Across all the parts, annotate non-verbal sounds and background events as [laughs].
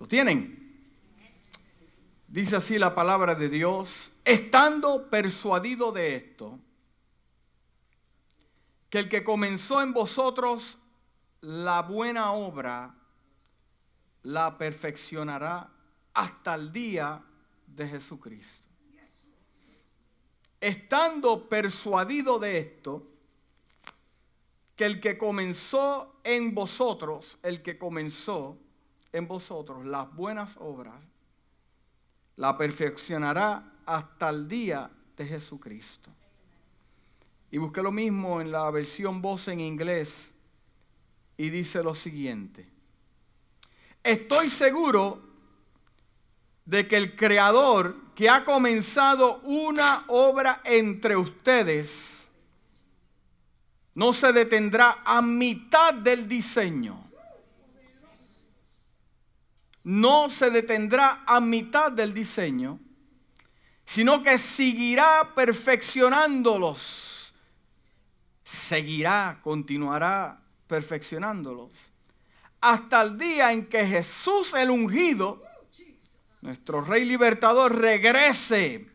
¿Lo tienen? Dice así la palabra de Dios, estando persuadido de esto, que el que comenzó en vosotros la buena obra, la perfeccionará hasta el día de Jesucristo. Estando persuadido de esto, que el que comenzó en vosotros, el que comenzó en vosotros las buenas obras, la perfeccionará hasta el día de Jesucristo. Y busqué lo mismo en la versión voz en inglés y dice lo siguiente. Estoy seguro de que el Creador que ha comenzado una obra entre ustedes no se detendrá a mitad del diseño no se detendrá a mitad del diseño, sino que seguirá perfeccionándolos. Seguirá, continuará perfeccionándolos. Hasta el día en que Jesús el ungido, nuestro Rey Libertador, regrese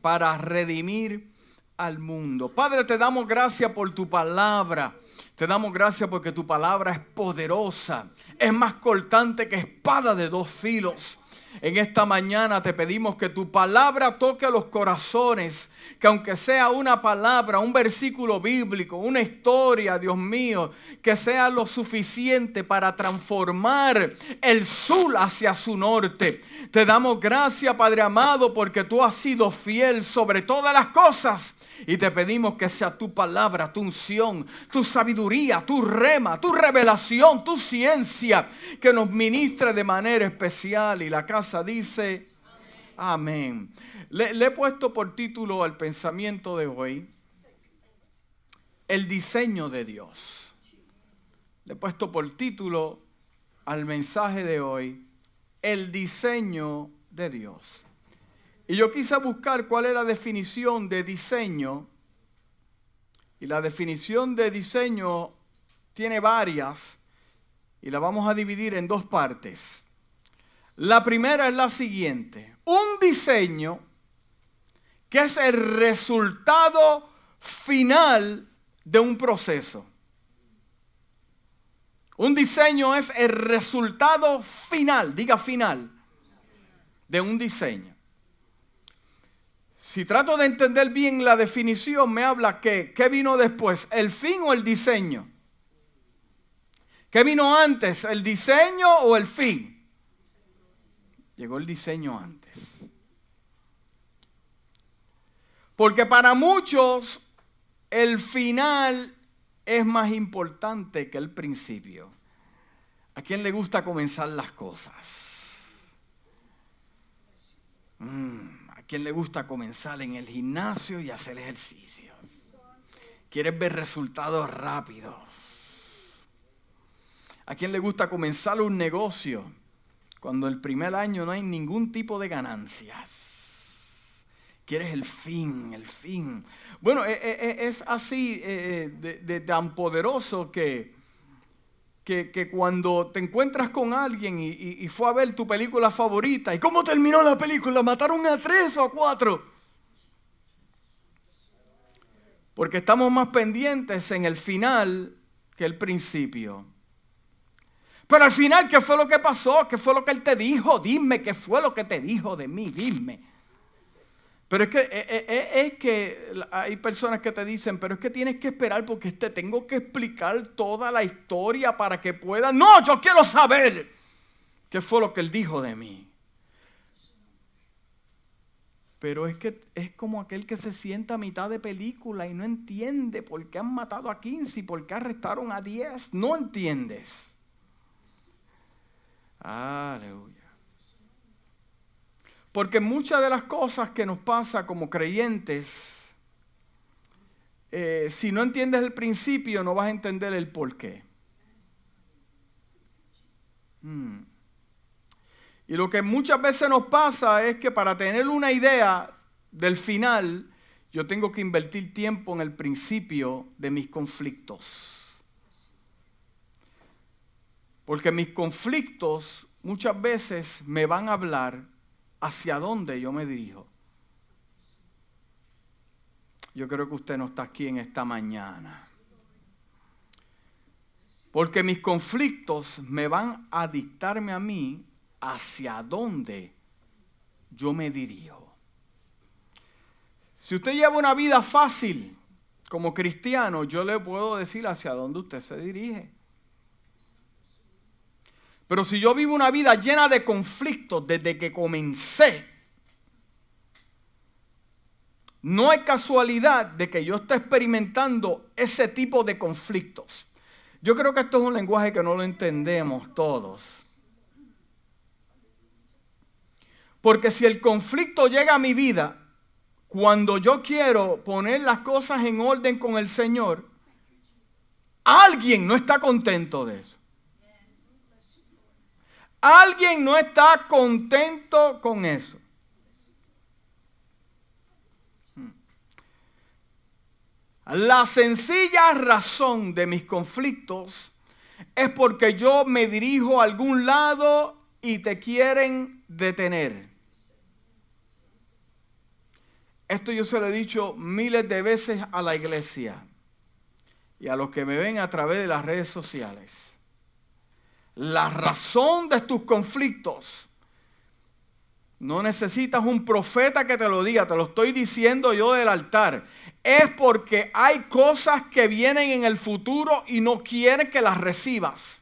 para redimir al mundo. Padre, te damos gracias por tu palabra. Te damos gracias porque tu palabra es poderosa, es más cortante que espada de dos filos. En esta mañana te pedimos que tu palabra toque los corazones, que aunque sea una palabra, un versículo bíblico, una historia, Dios mío, que sea lo suficiente para transformar el sur hacia su norte. Te damos gracias, Padre amado, porque tú has sido fiel sobre todas las cosas y te pedimos que sea tu palabra, tu unción, tu sabiduría, tu rema, tu revelación, tu ciencia, que nos ministre de manera especial. Y la casa dice, amén. Le, he puesto por título al pensamiento de hoy, el diseño de Dios. Le he puesto por título al mensaje de hoy, el diseño de Dios. Y yo quise buscar cuál es la definición de diseño. Y la definición de diseño tiene varias y la vamos a dividir en dos partes. La primera es la siguiente. Un diseño que es el resultado final de un proceso. Un diseño es el resultado final, diga final, de un diseño. Si trato de entender bien la definición, me habla que, ¿qué vino después? ¿El fin o el diseño? ¿Qué vino antes? ¿El diseño o el fin? Llegó el diseño antes. Porque para muchos el final es más importante que el principio. ¿A quién le gusta comenzar las cosas? Mm. ¿Quién le gusta comenzar en el gimnasio y hacer ejercicios? ¿Quieres ver resultados rápidos? ¿A quién le gusta comenzar un negocio cuando el primer año no hay ningún tipo de ganancias? Quieres el fin, el fin. Bueno, e, e, e, es así eh, de tan poderoso que que, cuando te encuentras con alguien y, fue a ver tu película favorita, ¿y cómo terminó la película? ¿Mataron a tres o a cuatro? Porque estamos más pendientes en el final que el principio. Pero al final, ¿qué fue lo que pasó? ¿Qué fue lo que él te dijo? Dime, ¿qué fue lo que te dijo de mí? Dime. Pero es que, eh, eh, eh, es, que hay personas que te dicen, pero es que tienes que esperar porque te tengo que explicar toda la historia para que pueda. No, yo quiero saber qué fue lo que él dijo de mí. Pero es que es como aquel que se sienta a mitad de película y no entiende por qué han matado a 15 y por qué arrestaron a 10. No entiendes. Aleluya. Porque muchas de las cosas que nos pasa como creyentes, eh, si no entiendes el principio, no vas a entender el porqué. Hmm. Y lo que muchas veces nos pasa es que para tener una idea del final, yo tengo que invertir tiempo en el principio de mis conflictos. Porque mis conflictos muchas veces me van a hablar hacia dónde yo me dirijo. Yo creo que usted no está aquí en esta mañana. Porque mis conflictos me van a dictarme a mí hacia dónde yo me dirijo. Si usted lleva una vida fácil como cristiano, yo le puedo decir hacia dónde usted se dirige. Pero si yo vivo una vida llena de conflictos desde que comencé, no hay casualidad de que yo esté experimentando ese tipo de conflictos. Yo creo que esto es un lenguaje que no lo entendemos todos. Porque si el conflicto llega a mi vida cuando yo quiero poner las cosas en orden con el Señor, alguien no está contento de eso. Alguien no está contento con eso. La sencilla razón de mis conflictos es porque yo me dirijo a algún lado y te quieren detener. Esto yo se lo he dicho miles de veces a la iglesia y a los que me ven a través de las redes sociales la razón de tus conflictos. No necesitas un profeta que te lo diga, te lo estoy diciendo yo del altar. Es porque hay cosas que vienen en el futuro y no quieren que las recibas.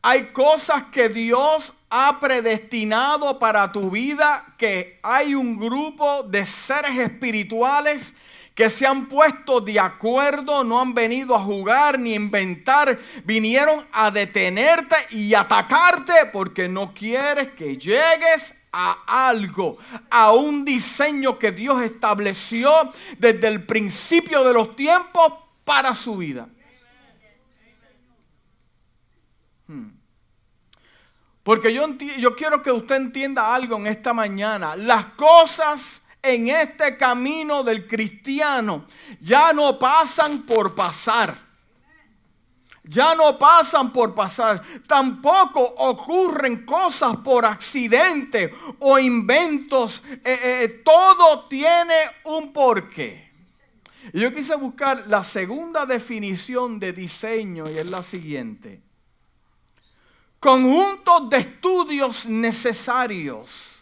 Hay cosas que Dios ha predestinado para tu vida, que hay un grupo de seres espirituales que se han puesto de acuerdo, no han venido a jugar ni inventar, vinieron a detenerte y atacarte porque no quieres que llegues a algo, a un diseño que Dios estableció desde el principio de los tiempos para su vida. Hmm. Porque yo, yo quiero que usted entienda algo en esta mañana. Las cosas en este camino del cristiano ya no pasan por pasar. Ya no pasan por pasar. Tampoco ocurren cosas por accidente o inventos. Eh, eh, todo tiene un porqué. yo quise buscar la segunda definición de diseño y es la siguiente. Conjuntos de estudios necesarios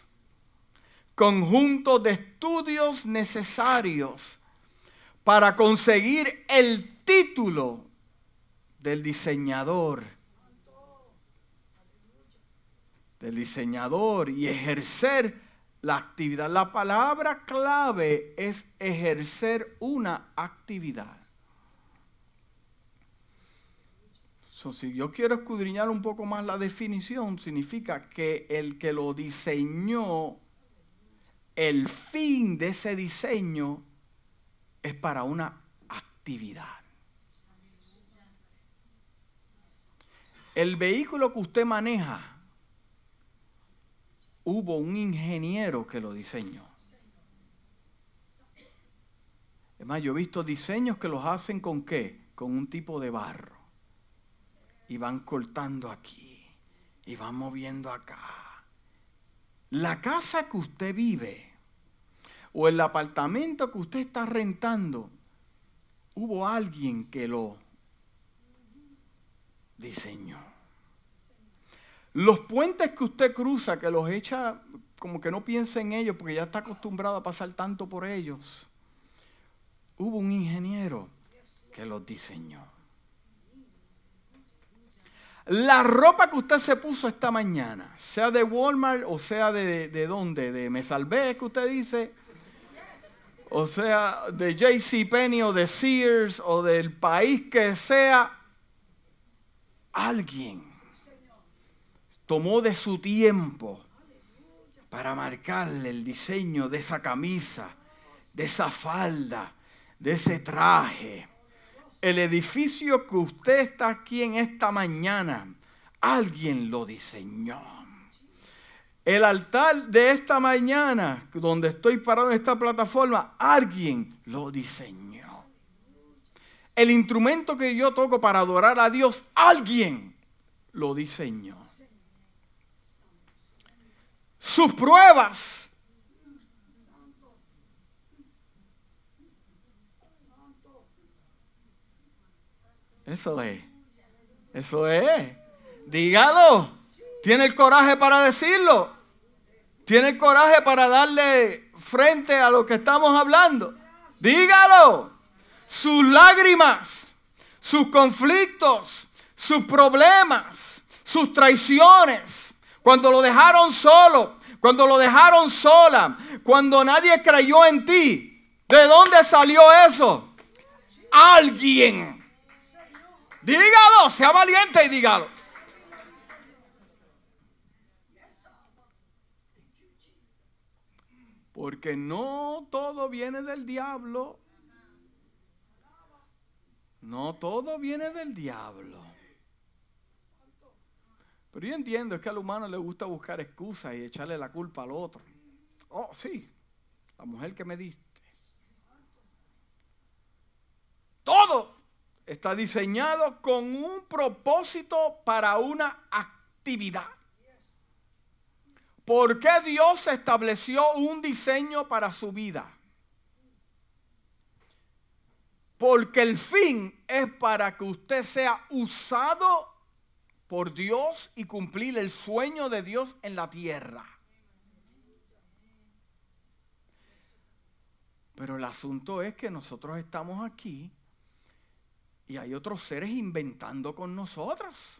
conjunto de estudios necesarios para conseguir el título del diseñador. Del diseñador y ejercer la actividad. La palabra clave es ejercer una actividad. si yo quiero escudriñar un poco más la definición, significa que el que lo diseñó el fin de ese diseño es para una actividad. El vehículo que usted maneja, hubo un ingeniero que lo diseñó. Es más, yo he visto diseños que los hacen con qué? Con un tipo de barro. Y van cortando aquí. Y van moviendo acá la casa que usted vive o el apartamento que usted está rentando, hubo alguien que lo diseñó. Los puentes que usted cruza, que los echa como que no piensa en ellos porque ya está acostumbrado a pasar tanto por ellos, hubo un ingeniero que los diseñó. La ropa que usted se puso esta mañana, sea de Walmart o sea de, de dónde, de Me Salvé, que usted dice, o sea de JC Penney o de Sears o del país que sea, alguien tomó de su tiempo para marcarle el diseño de esa camisa, de esa falda, de ese traje el edificio que usted está aquí en esta mañana, alguien lo diseñó. El altar de esta mañana, donde estoy parado en esta plataforma, alguien lo diseñó. El instrumento que yo toco para adorar a Dios, alguien lo diseñó. Sus pruebas Eso es. Eso es. Dígalo. Tiene el coraje para decirlo. Tiene el coraje para darle frente a lo que estamos hablando. Dígalo. Sus lágrimas, sus conflictos, sus problemas, sus traiciones. Cuando lo dejaron solo, cuando lo dejaron sola, cuando nadie creyó en ti. ¿De dónde salió eso? Alguien Dígalo, sea valiente y dígalo. Porque no todo viene del diablo. No todo viene del diablo. Pero yo entiendo, es que al humano le gusta buscar excusas y echarle la culpa al otro. Oh, sí, la mujer que me diste. Todo está diseñado con un propósito para una actividad. ¿Por qué Dios estableció un diseño para su vida? Porque el fin es para que usted sea usado por Dios y cumplir el sueño de Dios en la tierra. Pero el asunto es que nosotros estamos aquí y hay otros seres inventando con nosotros.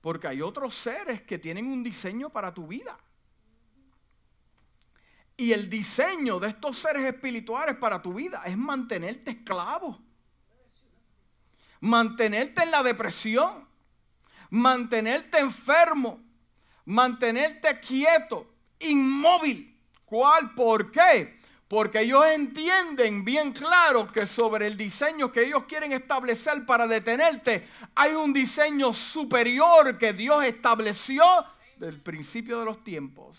Porque hay otros seres que tienen un diseño para tu vida. Y el diseño de estos seres espirituales para tu vida es mantenerte esclavo. Mantenerte en la depresión. Mantenerte enfermo. Mantenerte quieto. Inmóvil. ¿Cuál? ¿Por qué? Porque ellos entienden bien claro que sobre el diseño que ellos quieren establecer para detenerte, hay un diseño superior que Dios estableció del principio de los tiempos.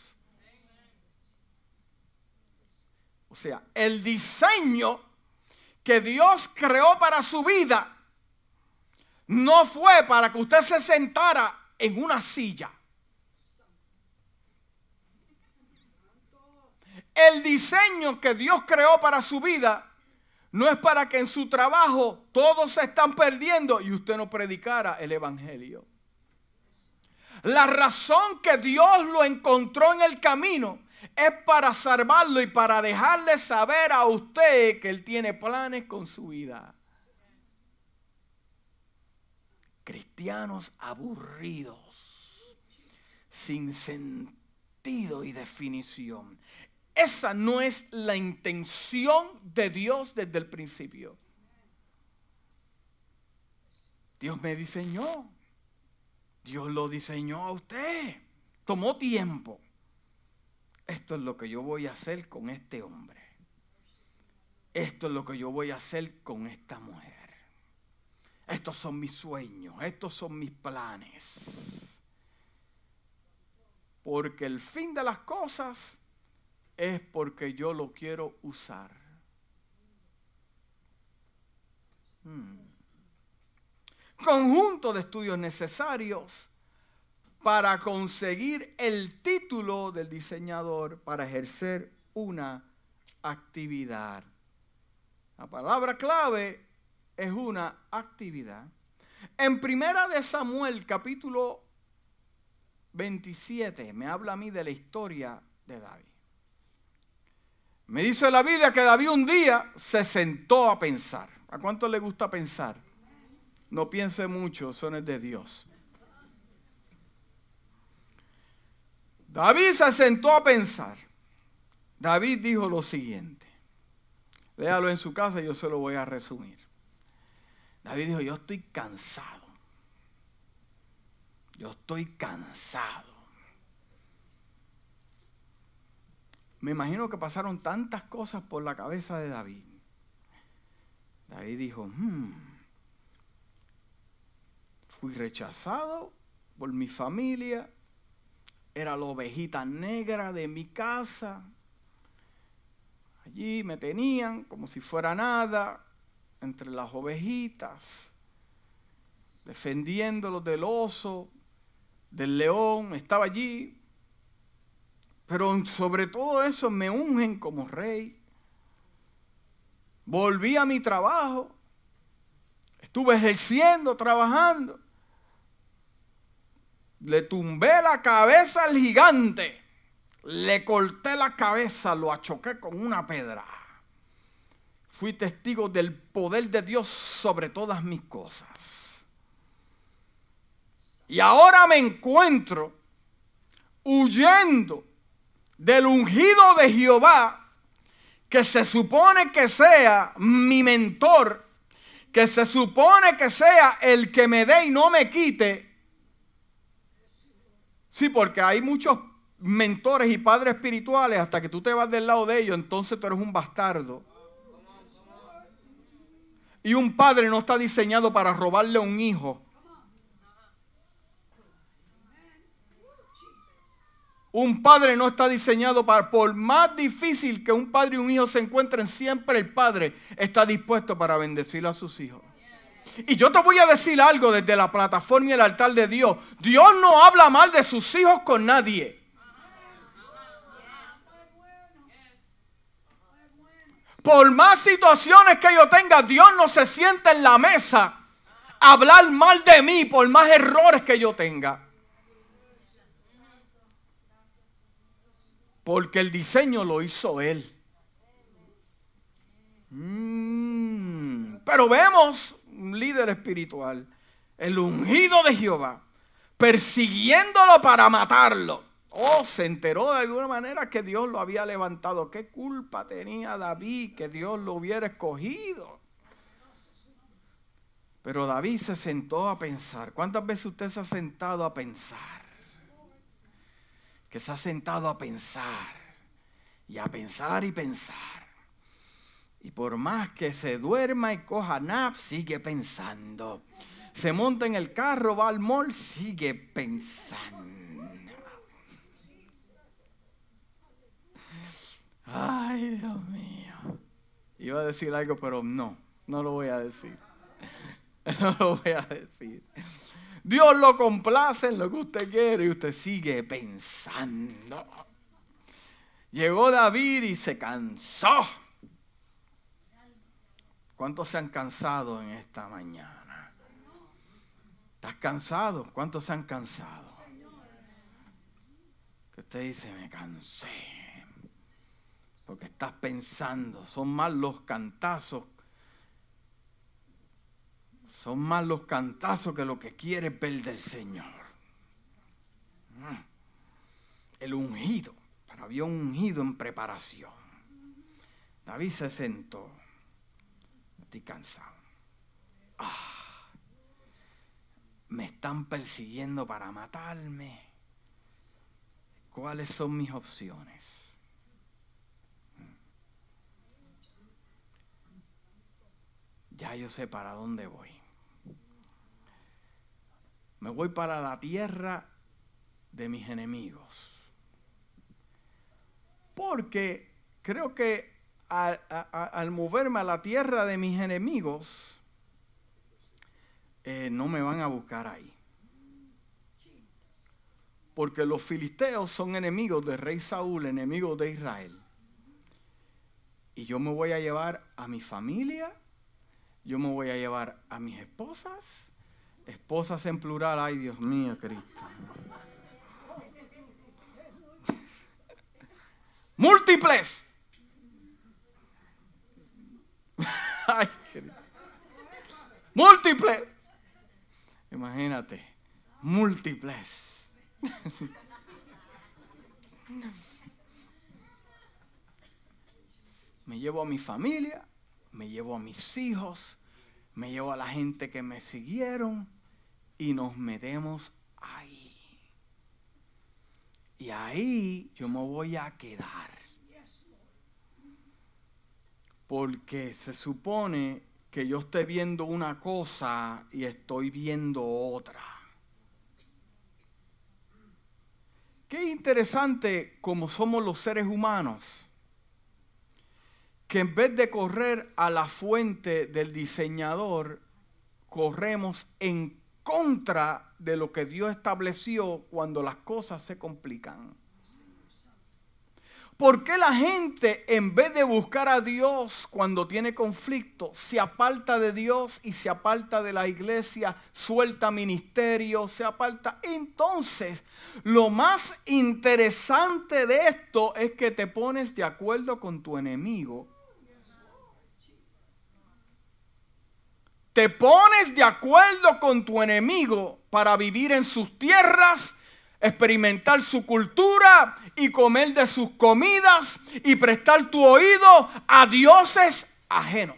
O sea, el diseño que Dios creó para su vida no fue para que usted se sentara en una silla. El diseño que Dios creó para su vida no es para que en su trabajo todos se están perdiendo y usted no predicara el Evangelio. La razón que Dios lo encontró en el camino es para salvarlo y para dejarle saber a usted que Él tiene planes con su vida. Cristianos aburridos, sin sentido y definición. Esa no es la intención de Dios desde el principio. Dios me diseñó. Dios lo diseñó a usted. Tomó tiempo. Esto es lo que yo voy a hacer con este hombre. Esto es lo que yo voy a hacer con esta mujer. Estos son mis sueños. Estos son mis planes. Porque el fin de las cosas es porque yo lo quiero usar. Hmm. Conjunto de estudios necesarios para conseguir el título del diseñador para ejercer una actividad. La palabra clave es una actividad. En primera de Samuel capítulo 27 me habla a mí de la historia de David. Me dice la Biblia que David un día se sentó a pensar. ¿A cuánto le gusta pensar? No piense mucho, son es de Dios. David se sentó a pensar. David dijo lo siguiente. Léalo en su casa y yo se lo voy a resumir. David dijo, yo estoy cansado. Yo estoy cansado. Me imagino que pasaron tantas cosas por la cabeza de David. David dijo, hmm, fui rechazado por mi familia, era la ovejita negra de mi casa, allí me tenían como si fuera nada entre las ovejitas. defendiéndolos del oso, del león, estaba allí. Pero sobre todo eso me ungen como rey. Volví a mi trabajo. Estuve ejerciendo, trabajando. Le tumbé la cabeza al gigante. Le corté la cabeza, lo achoqué con una pedra. Fui testigo del poder de Dios sobre todas mis cosas. Y ahora me encuentro huyendo del ungido de Jehová, que se supone que sea mi mentor, que se supone que sea el que me dé y no me quite. Sí, porque hay muchos mentores y padres espirituales, hasta que tú te vas del lado de ellos, entonces tú eres un bastardo. Y un padre no está diseñado para robarle a un hijo. Un padre no está diseñado para, por más difícil que un padre y un hijo se encuentren, siempre el padre está dispuesto para bendecir a sus hijos. Y yo te voy a decir algo desde la plataforma y el altar de Dios. Dios no habla mal de sus hijos con nadie. Por más situaciones que yo tenga, Dios no se siente en la mesa a hablar mal de mí por más errores que yo tenga. Porque el diseño lo hizo Él. Mm, pero vemos un líder espiritual, el ungido de Jehová, persiguiéndolo para matarlo. Oh, se enteró de alguna manera que Dios lo había levantado. ¿Qué culpa tenía David que Dios lo hubiera escogido? Pero David se sentó a pensar. ¿Cuántas veces usted se ha sentado a pensar? Que se ha sentado a pensar y a pensar y pensar. Y por más que se duerma y coja nap, sigue pensando. Se monta en el carro, va al mall, sigue pensando. Ay, Dios mío. Iba a decir algo, pero no, no lo voy a decir. [laughs] No lo voy a decir. Dios lo complace en lo que usted quiere y usted sigue pensando. Llegó David y se cansó. ¿Cuántos se han cansado en esta mañana? ¿Estás cansado? ¿Cuántos se han cansado? Que usted dice, me cansé. Porque estás pensando, son más los cantazos son más los cantazos que lo que quiere ver del Señor. Mm. El ungido, pero había un ungido en preparación. David se sentó. Estoy cansado. Ah. me están persiguiendo para matarme. ¿Cuáles son mis opciones? Ya yo sé para dónde voy me voy para la tierra de mis enemigos. Porque creo que al, moverme a la tierra de mis enemigos, eh, no me van a buscar ahí. Porque los filisteos son enemigos del rey Saúl, enemigos de Israel. Y yo me voy a llevar a mi familia, yo me voy a llevar a mis esposas, Esposas en plural, ay Dios mío, Cristo. Múltiples. [laughs] Ay, Múltiples. Imagínate, múltiples. [laughs] Me llevo a mi familia, me llevo a mis hijos, me llevo a la gente que me siguieron, y nos metemos ahí. Y ahí yo me voy a quedar. Porque se supone que yo esté viendo una cosa y estoy viendo otra. Qué interesante como somos los seres humanos, que en vez de correr a la fuente del diseñador, corremos en contra de lo que Dios estableció cuando las cosas se complican. ¿Por qué la gente en vez de buscar a Dios cuando tiene conflicto, se aparta de Dios y se aparta de la iglesia, suelta ministerio, se aparta? Entonces, lo más interesante de esto es que te pones de acuerdo con tu enemigo. Te pones de acuerdo con tu enemigo para vivir en sus tierras experimentar su cultura y comer de sus comidas y prestar tu oído a dioses ajenos.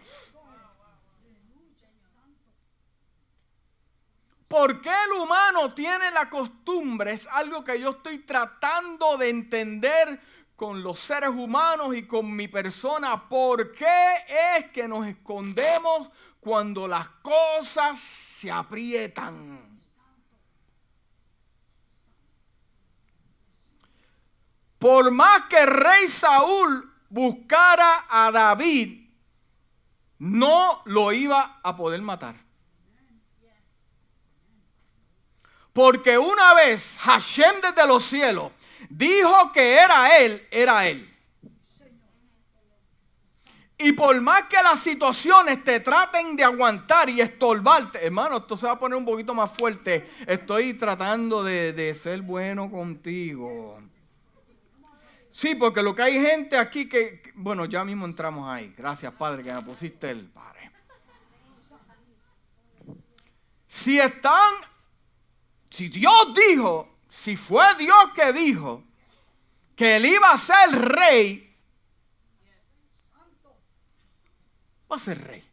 ¿Por qué el humano tiene la costumbre? Es algo que yo estoy tratando de entender con los seres humanos y con mi persona. ¿Por qué es que nos escondemos cuando las cosas se aprietan? Por más que el rey Saúl buscara a David, no lo iba a poder matar. Porque una vez Hashem desde los cielos dijo que era él, era él. Y por más que las situaciones te traten de aguantar y estorbarte, hermano, esto se va a poner un poquito más fuerte. Estoy tratando de, de ser bueno contigo. Sí, porque lo que hay gente aquí que, bueno, ya mismo entramos ahí. Gracias, Padre, que me pusiste el Padre. Si están, si Dios dijo, si fue Dios que dijo que él iba a ser rey, va a ser rey.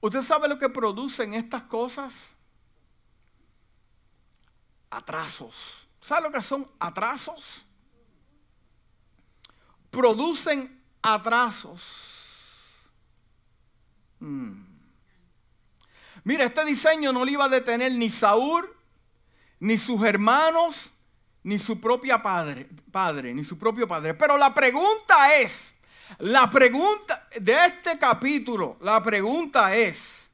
¿Usted sabe lo que producen estas cosas? Atrasos. ¿Sabe lo que son atrasos? Producen atrasos. Hmm. Mira, este diseño no le iba a detener ni Saúl, ni sus hermanos, ni su propia padre, padre, ni su propio padre. Pero la pregunta es, la pregunta de este capítulo, la pregunta es,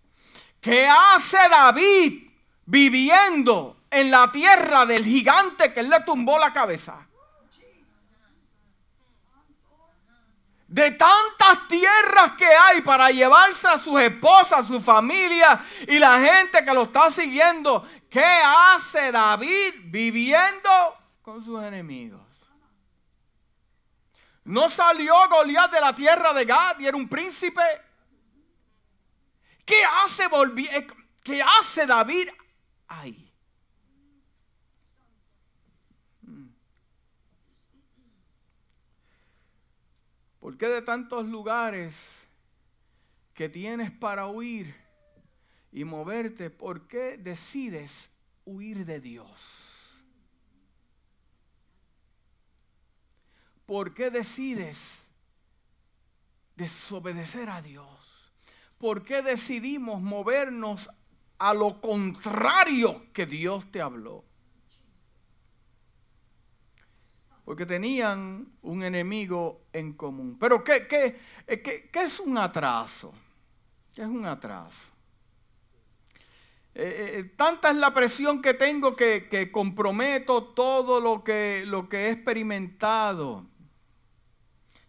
¿qué hace David viviendo en la tierra del gigante que él le tumbó la cabeza. De tantas tierras que hay para llevarse a sus esposas, su familia y la gente que lo está siguiendo. ¿Qué hace David viviendo con sus enemigos? No salió Goliat de la tierra de Gad y era un príncipe. ¿Qué hace, ¿Qué hace David ahí? ¿Por qué de tantos lugares que tienes para huir y moverte, por qué decides huir de Dios? ¿Por qué decides desobedecer a Dios? ¿Por qué decidimos movernos a lo contrario que Dios te habló? porque tenían un enemigo en común. Pero ¿qué, qué, eh, qué, qué es un atraso? ¿Qué es un atraso? Eh, eh, tanta es la presión que tengo que, que comprometo todo lo que, lo que he experimentado.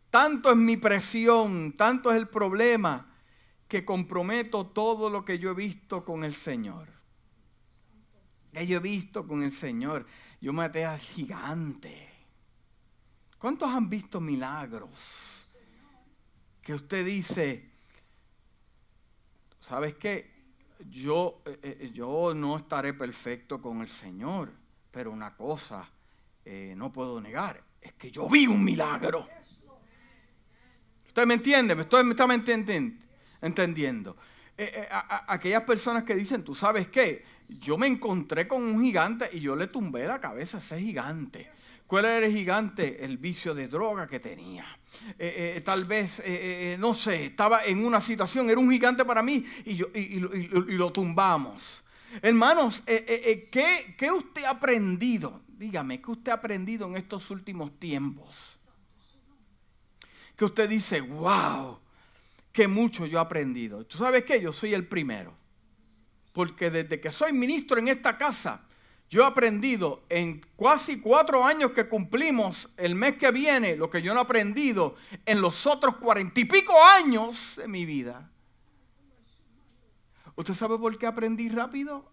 Tanto es mi presión, tanto es el problema, que comprometo todo lo que yo he visto con el Señor. Que yo he visto con el Señor. Yo maté al gigante. ¿Cuántos han visto milagros? Que usted dice, ¿sabes qué? Yo, eh, eh, yo no estaré perfecto con el Señor, pero una cosa eh, no puedo negar, es que yo vi un milagro. ¿Usted me entiende? ¿Me, estoy, me está entendiendo? aquellas personas que dicen, ¿tú sabes qué? Yo me encontré con un gigante y yo le tumbé la cabeza a ese gigante. ¿Cuál era el gigante? El vicio de droga que tenía. Eh, eh, tal vez, eh, no sé, estaba en una situación, era un gigante para mí y, yo, y, lo tumbamos. Hermanos, ¿qué, ¿qué usted ha aprendido? Dígame, ¿qué usted ha aprendido en estos últimos tiempos? Que usted dice, wow, que mucho yo he aprendido. ¿Tú sabes qué? Yo soy el primero. Porque desde que soy ministro en esta casa, yo he aprendido en casi cuatro años que cumplimos el mes que viene, lo que yo no he aprendido en los otros cuarenta y pico años de mi vida. ¿Usted sabe por qué aprendí rápido?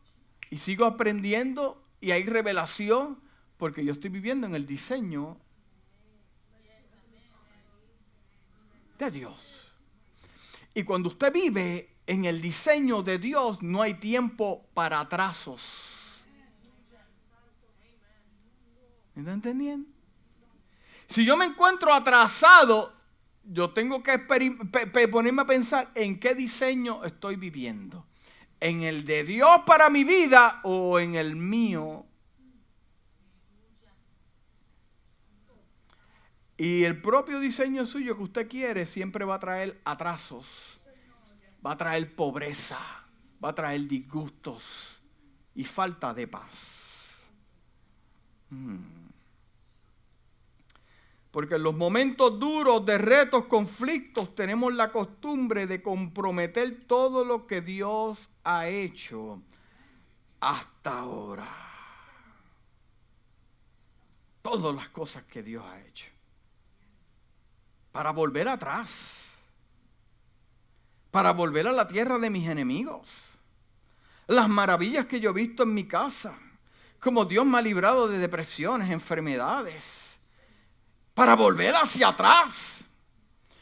Y sigo aprendiendo y hay revelación porque yo estoy viviendo en el diseño de Dios. Y cuando usted vive en el diseño de Dios, no hay tiempo para atrasos. ¿Me está entendiendo? Si yo me encuentro atrasado, yo tengo que ponerme a pensar en qué diseño estoy viviendo. ¿En el de Dios para mi vida o en el mío? Y el propio diseño suyo que usted quiere siempre va a traer atrasos, va a traer pobreza, va a traer disgustos y falta de paz. Hmm. Porque en los momentos duros de retos, conflictos, tenemos la costumbre de comprometer todo lo que Dios ha hecho hasta ahora. Todas las cosas que Dios ha hecho. Para volver atrás. Para volver a la tierra de mis enemigos. Las maravillas que yo he visto en mi casa. Como Dios me ha librado de depresiones, enfermedades para volver hacia atrás.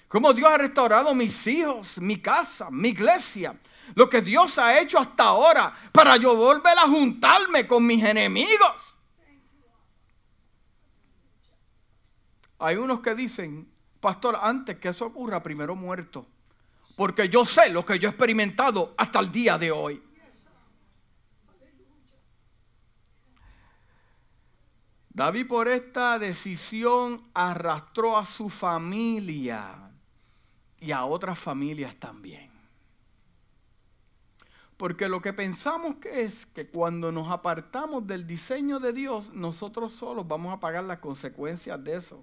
Como Dios ha restaurado mis hijos, mi casa, mi iglesia. Lo que Dios ha hecho hasta ahora para yo volver a juntarme con mis enemigos. Hay unos que dicen, pastor, antes que eso ocurra, primero muerto. Porque yo sé lo que yo he experimentado hasta el día de hoy. David por esta decisión arrastró a su familia y a otras familias también. Porque lo que pensamos que es que cuando nos apartamos del diseño de Dios, nosotros solos vamos a pagar las consecuencias de eso.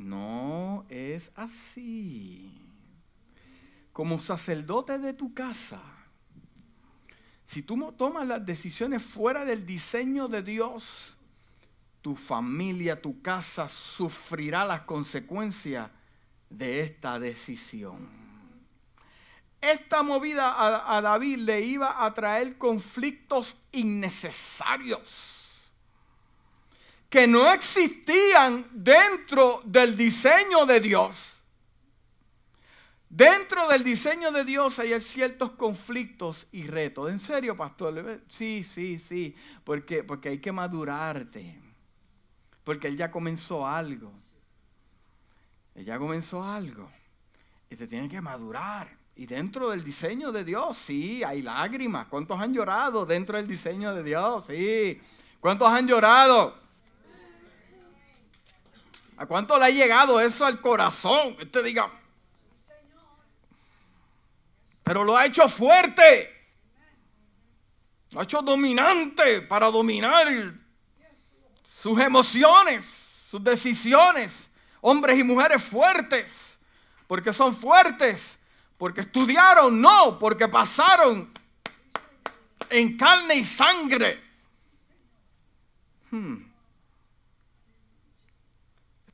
No es así. Como sacerdote de tu casa, si tú tomas las decisiones fuera del diseño de Dios, tu familia, tu casa sufrirá las consecuencias de esta decisión. Esta movida a, a, David le iba a traer conflictos innecesarios que no existían dentro del diseño de Dios. Dentro del diseño de Dios hay ciertos conflictos y retos. ¿En serio, pastor? Sí, sí, sí. Porque, porque hay que madurarte. Porque Él ya comenzó algo. Él ya comenzó algo. Y te tiene que madurar. Y dentro del diseño de Dios, sí, hay lágrimas. ¿Cuántos han llorado dentro del diseño de Dios? Sí. ¿Cuántos han llorado? ¿A cuánto le ha llegado eso al corazón? Usted diga, pero lo ha hecho fuerte. Lo ha hecho dominante para dominar sus emociones, sus decisiones. Hombres y mujeres fuertes, porque son fuertes, porque estudiaron, no, porque pasaron en carne y sangre. Hmm.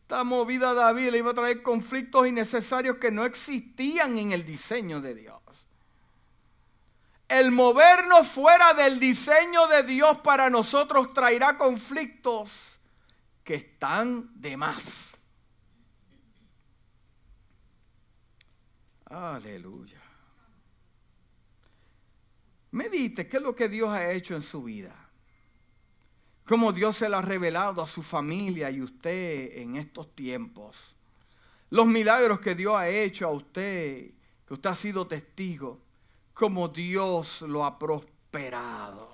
Esta movida de David le iba a traer conflictos innecesarios que no existían en el diseño de Dios el movernos fuera del diseño de Dios para nosotros traerá conflictos que están de más. Aleluya. Medite qué es lo que Dios ha hecho en su vida. Cómo Dios se lo ha revelado a su familia y usted en estos tiempos. Los milagros que Dios ha hecho a usted, que usted ha sido testigo como Dios lo ha prosperado,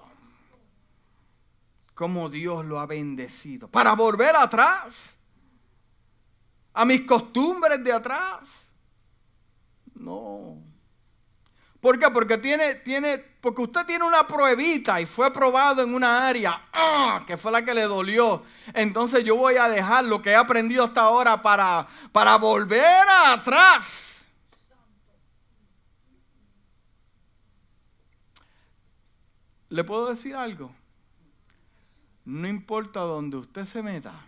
como Dios lo ha bendecido, para volver atrás, a mis costumbres de atrás. No, ¿Por qué? Porque tiene, tiene, porque usted tiene una pruebita y fue probado en una área ¡ah! que fue la que le dolió. Entonces yo voy a dejar lo que he aprendido hasta ahora para, para volver atrás. ¿Le puedo decir algo? No importa donde usted se meta,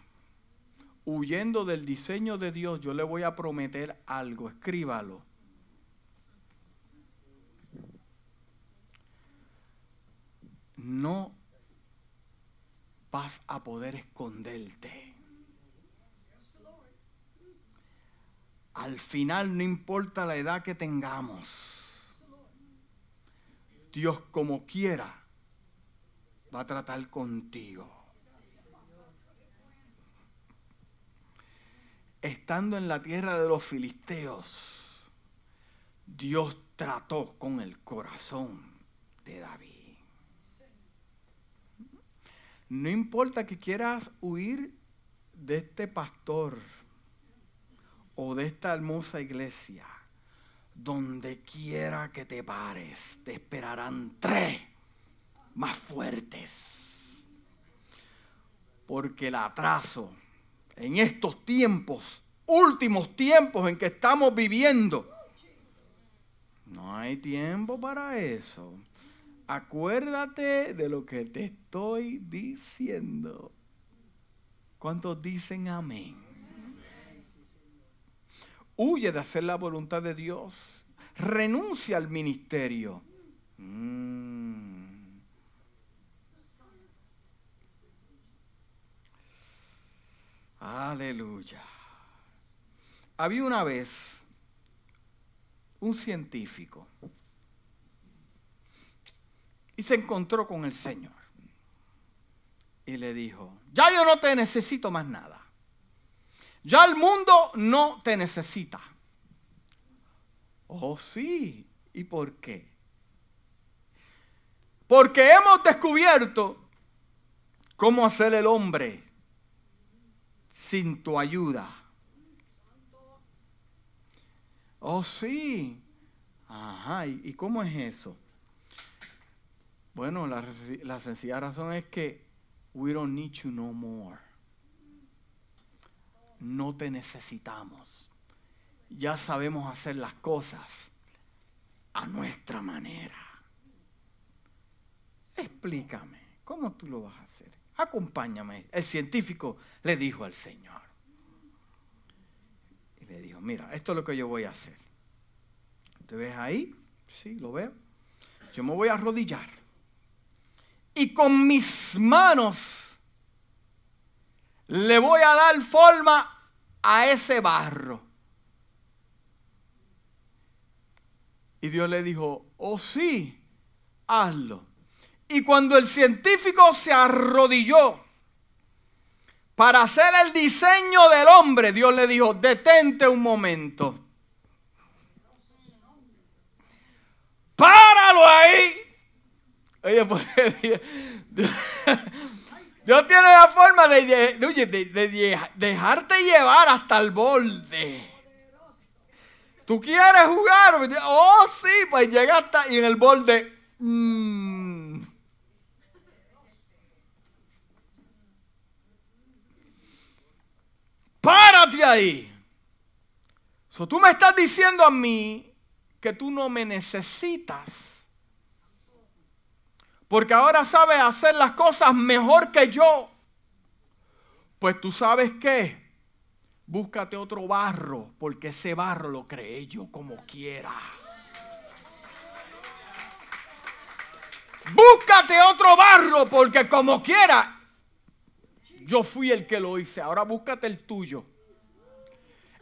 huyendo del diseño de Dios, yo le voy a prometer algo, escríbalo no vas a poder esconderte. Al final no importa la edad que tengamos. Dios como quiera va a tratar contigo. Estando en la tierra de los filisteos, Dios trató con el corazón de David. No importa que quieras huir de este pastor o de esta hermosa iglesia, donde quiera que te pares, te esperarán tres más fuertes. Porque el atraso en estos tiempos, últimos tiempos en que estamos viviendo, no hay tiempo para eso acuérdate de lo que te estoy diciendo. ¿Cuántos dicen amén? Huye de hacer la voluntad de Dios. Renuncia al ministerio. Mm. Aleluya. Había una vez un científico y se encontró con el Señor. Y le dijo, ya yo no te necesito más nada. Ya el mundo no te necesita. Oh sí, ¿y por qué? Porque hemos descubierto cómo hacer el hombre sin tu ayuda. Oh sí. Ajá, ¿y cómo es eso? Bueno, la, sencilla razón es que we don't need you no more. No te necesitamos. Ya sabemos hacer las cosas a nuestra manera. Explícame, ¿cómo tú lo vas a hacer? Acompáñame. El científico le dijo al Señor. Y le dijo, mira, esto es lo que yo voy a hacer. ¿Te ves ahí? Sí, lo veo. Yo me voy a arrodillar y con mis manos le voy a dar forma a ese barro. Y Dios le dijo, oh sí, hazlo. Y cuando el científico se arrodilló para hacer el diseño del hombre, Dios le dijo, detente un momento. Páralo ahí. Pues, [laughs] Dios tiene la forma de, dejarte llevar hasta el borde. ¿Tú quieres jugar? Oh, sí, pues llega hasta y en el borde. Mm. Párate ahí. So, tú me estás diciendo a mí que tú no me necesitas porque ahora sabes hacer las cosas mejor que yo. Pues tú sabes qué. Búscate otro barro, porque ese barro lo creé yo como quiera. Búscate otro barro, porque como quiera, yo fui el que lo hice. Ahora búscate el tuyo.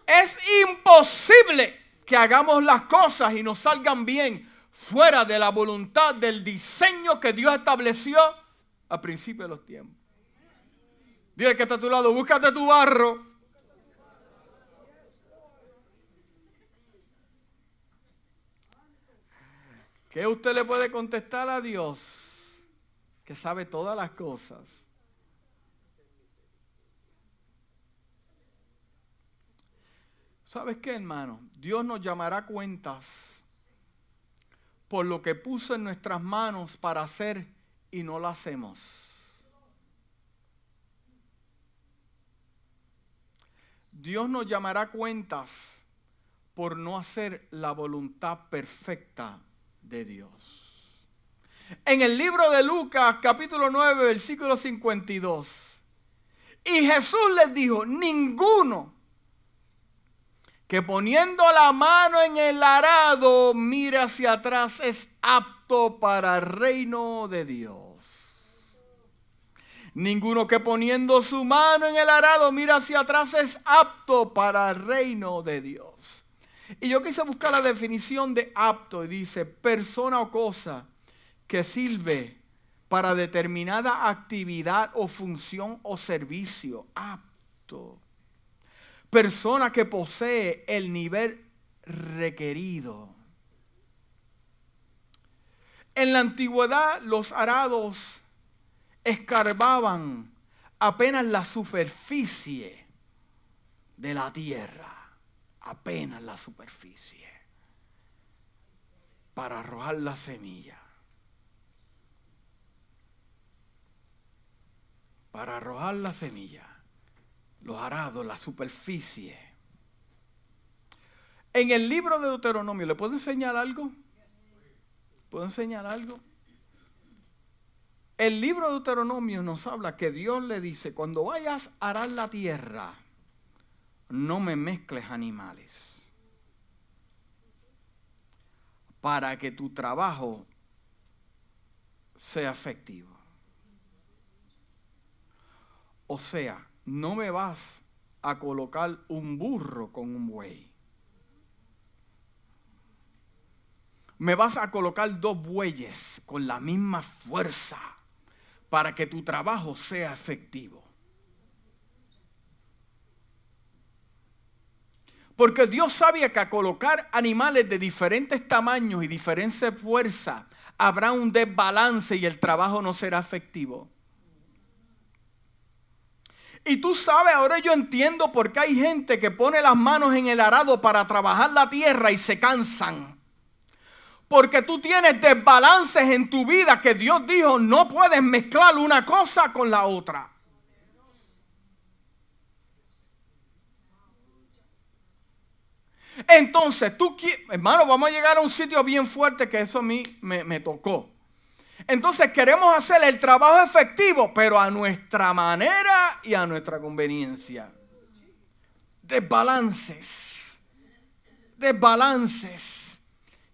Es imposible que hagamos las cosas y nos salgan bien fuera de la voluntad del diseño que Dios estableció a principio de los tiempos. Dile que está a tu lado, búscate tu barro. ¿Qué usted le puede contestar a Dios que sabe todas las cosas? ¿Sabes qué, hermano? Dios nos llamará cuentas por lo que puso en nuestras manos para hacer y no lo hacemos. Dios nos llamará cuentas por no hacer la voluntad perfecta de Dios. En el libro de Lucas capítulo 9 versículo 52. Y Jesús les dijo, ninguno que poniendo la mano en el arado mire hacia atrás es apto para el reino de Dios. Ninguno que poniendo su mano en el arado mira hacia atrás es apto para el reino de Dios. Y yo quise buscar la definición de apto y dice persona o cosa que sirve para determinada actividad o función o servicio. Apto. Persona que posee el nivel requerido. En la antigüedad los arados escarbaban apenas la superficie de la tierra, apenas la superficie, para arrojar la semilla. Para arrojar la semilla, los arados, la superficie. En el libro de Deuteronomio, ¿le puedo enseñar algo? ¿Puedo enseñar algo? El libro de Deuteronomio nos habla que Dios le dice, cuando vayas a arar la tierra, no me mezcles animales. Para que tu trabajo sea efectivo. O sea, no me vas a colocar un burro con un buey. Me vas a colocar dos bueyes con la misma fuerza para que tu trabajo sea efectivo. Porque Dios sabía que a colocar animales de diferentes tamaños y diferentes fuerzas habrá un desbalance y el trabajo no será efectivo. Y tú sabes, ahora yo entiendo por qué hay gente que pone las manos en el arado para trabajar la tierra y se cansan. Porque tú tienes desbalances en tu vida que Dios dijo, no puedes mezclar una cosa con la otra. Entonces, tú, hermano, vamos a llegar a un sitio bien fuerte que eso a mí me, me tocó. Entonces queremos hacer el trabajo efectivo, pero a nuestra manera y a nuestra conveniencia. Desbalances. Desbalances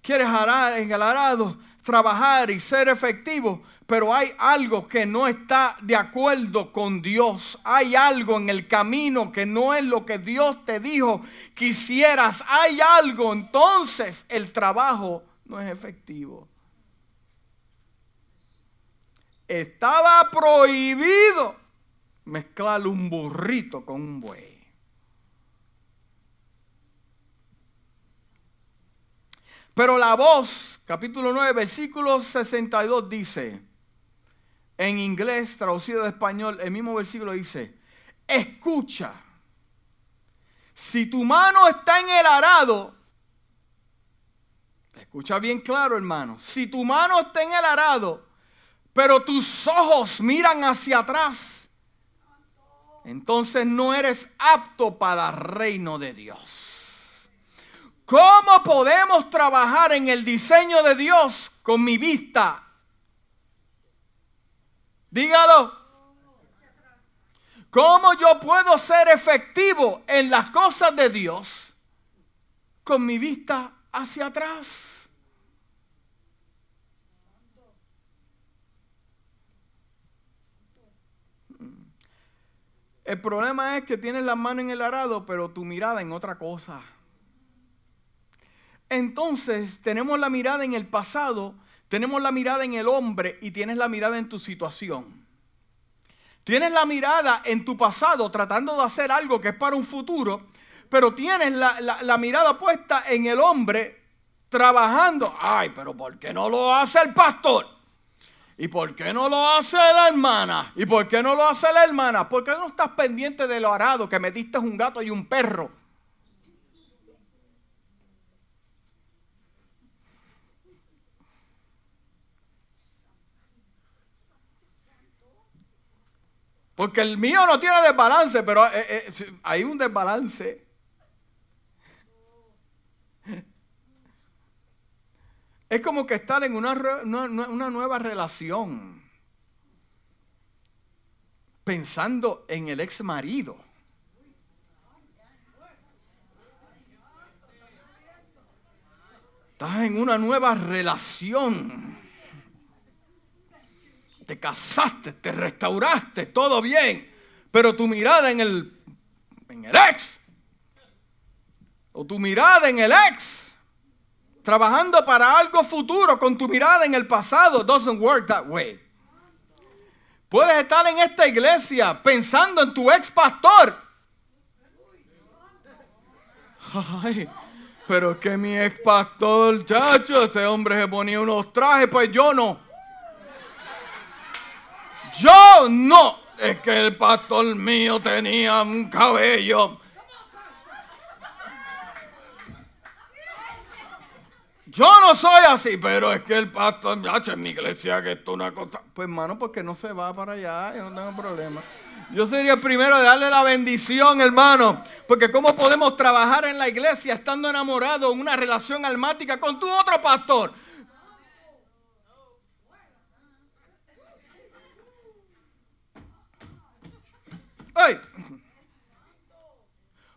quieres arar en el arado, trabajar y ser efectivo, pero hay algo que no está de acuerdo con Dios. Hay algo en el camino que no es lo que Dios te dijo que hicieras. Hay algo, entonces el trabajo no es efectivo. Estaba prohibido mezclar un burrito con un buey. Pero la voz, capítulo 9, versículo 62 dice, en inglés traducido de español, el mismo versículo dice, escucha, si tu mano está en el arado, escucha bien claro hermano, si tu mano está en el arado, pero tus ojos miran hacia atrás, entonces no eres apto para el reino de Dios. ¿Cómo podemos trabajar en el diseño de Dios con mi vista? Dígalo. ¿Cómo yo puedo ser efectivo en las cosas de Dios con mi vista hacia atrás? El problema es que tienes la mano en el arado, pero tu mirada en otra cosa. Entonces tenemos la mirada en el pasado, tenemos la mirada en el hombre y tienes la mirada en tu situación. Tienes la mirada en tu pasado tratando de hacer algo que es para un futuro, pero tienes la, mirada puesta en el hombre trabajando. Ay, pero ¿por qué no lo hace el pastor? ¿Y por qué no lo hace la hermana? ¿Y por qué no lo hace la hermana? ¿Por qué no estás pendiente de lo arado que metiste un gato y un perro? Porque el mío no tiene desbalance, pero eh, eh, hay un desbalance. Es como que estar en una, una nueva relación. Pensando en el ex marido. Estás en una nueva relación. Te casaste, te restauraste, todo bien. Pero tu mirada en el, en el ex. O tu mirada en el ex. Trabajando para algo futuro con tu mirada en el pasado. Doesn't work that way. Puedes estar en esta iglesia pensando en tu ex pastor. Ay, pero es que mi ex pastor, chacho, ese hombre se ponía unos trajes, pues yo no. Yo no. Es que el pastor mío tenía un cabello. Yo no soy así, pero es que el pastor, chacho, en mi iglesia que esto es una cosa. Pues hermano, porque no se va para allá, yo no tengo problema. Yo sería el primero de darle la bendición, hermano. Porque ¿cómo podemos trabajar en la iglesia estando enamorados en una relación almática con tu otro pastor? ¡Ay!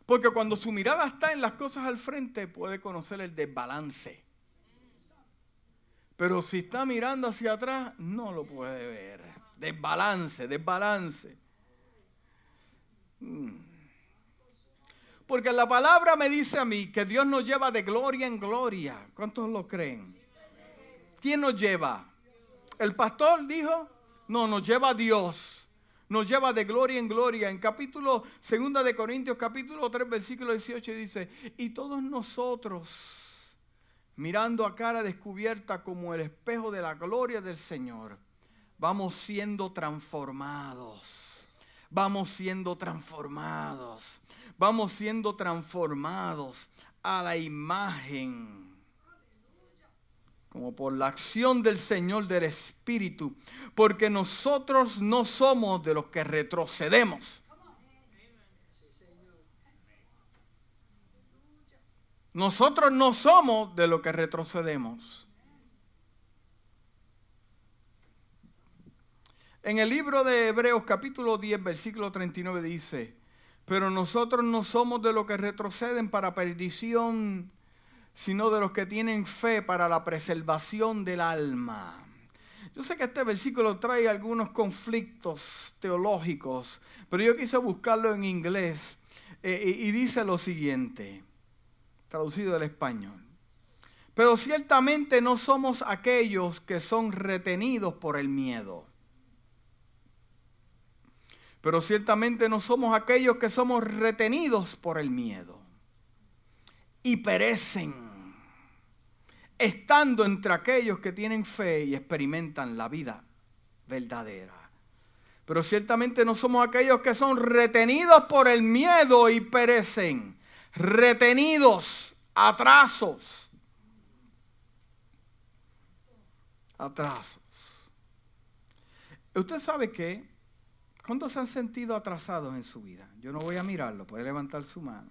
Porque cuando su mirada está en las cosas al frente, puede conocer el desbalance. Pero si está mirando hacia atrás, no lo puede ver. Desbalance, desbalance. Mm. Porque la palabra me dice a mí que Dios nos lleva de gloria en gloria. ¿Cuántos lo creen? ¿Quién nos lleva? ¿El pastor dijo? No, nos lleva Dios. Nos lleva de gloria en gloria. En capítulo 2 de Corintios, capítulo 3, versículo 18 dice, y todos nosotros, mirando a cara descubierta como el espejo de la gloria del Señor, vamos siendo transformados vamos siendo transformados. Vamos siendo transformados a la imagen, como por la acción del Señor del Espíritu, porque nosotros no somos de los que retrocedemos. Nosotros no somos de los que retrocedemos. En el libro de Hebreos capítulo 10, versículo 39 dice, pero nosotros no somos de los que retroceden para perdición, sino de los que tienen fe para la preservación del alma. Yo sé que este versículo trae algunos conflictos teológicos, pero yo quise buscarlo en inglés eh, y dice lo siguiente, traducido del español. Pero ciertamente no somos aquellos que son retenidos por el miedo pero ciertamente no somos aquellos que somos retenidos por el miedo y perecen, estando entre aquellos que tienen fe y experimentan la vida verdadera. Pero ciertamente no somos aquellos que son retenidos por el miedo y perecen, retenidos, atrasos, atrasos. Usted sabe que ¿Cuántos se han sentido atrasados en su vida? Yo no voy a mirarlo, puede levantar su mano.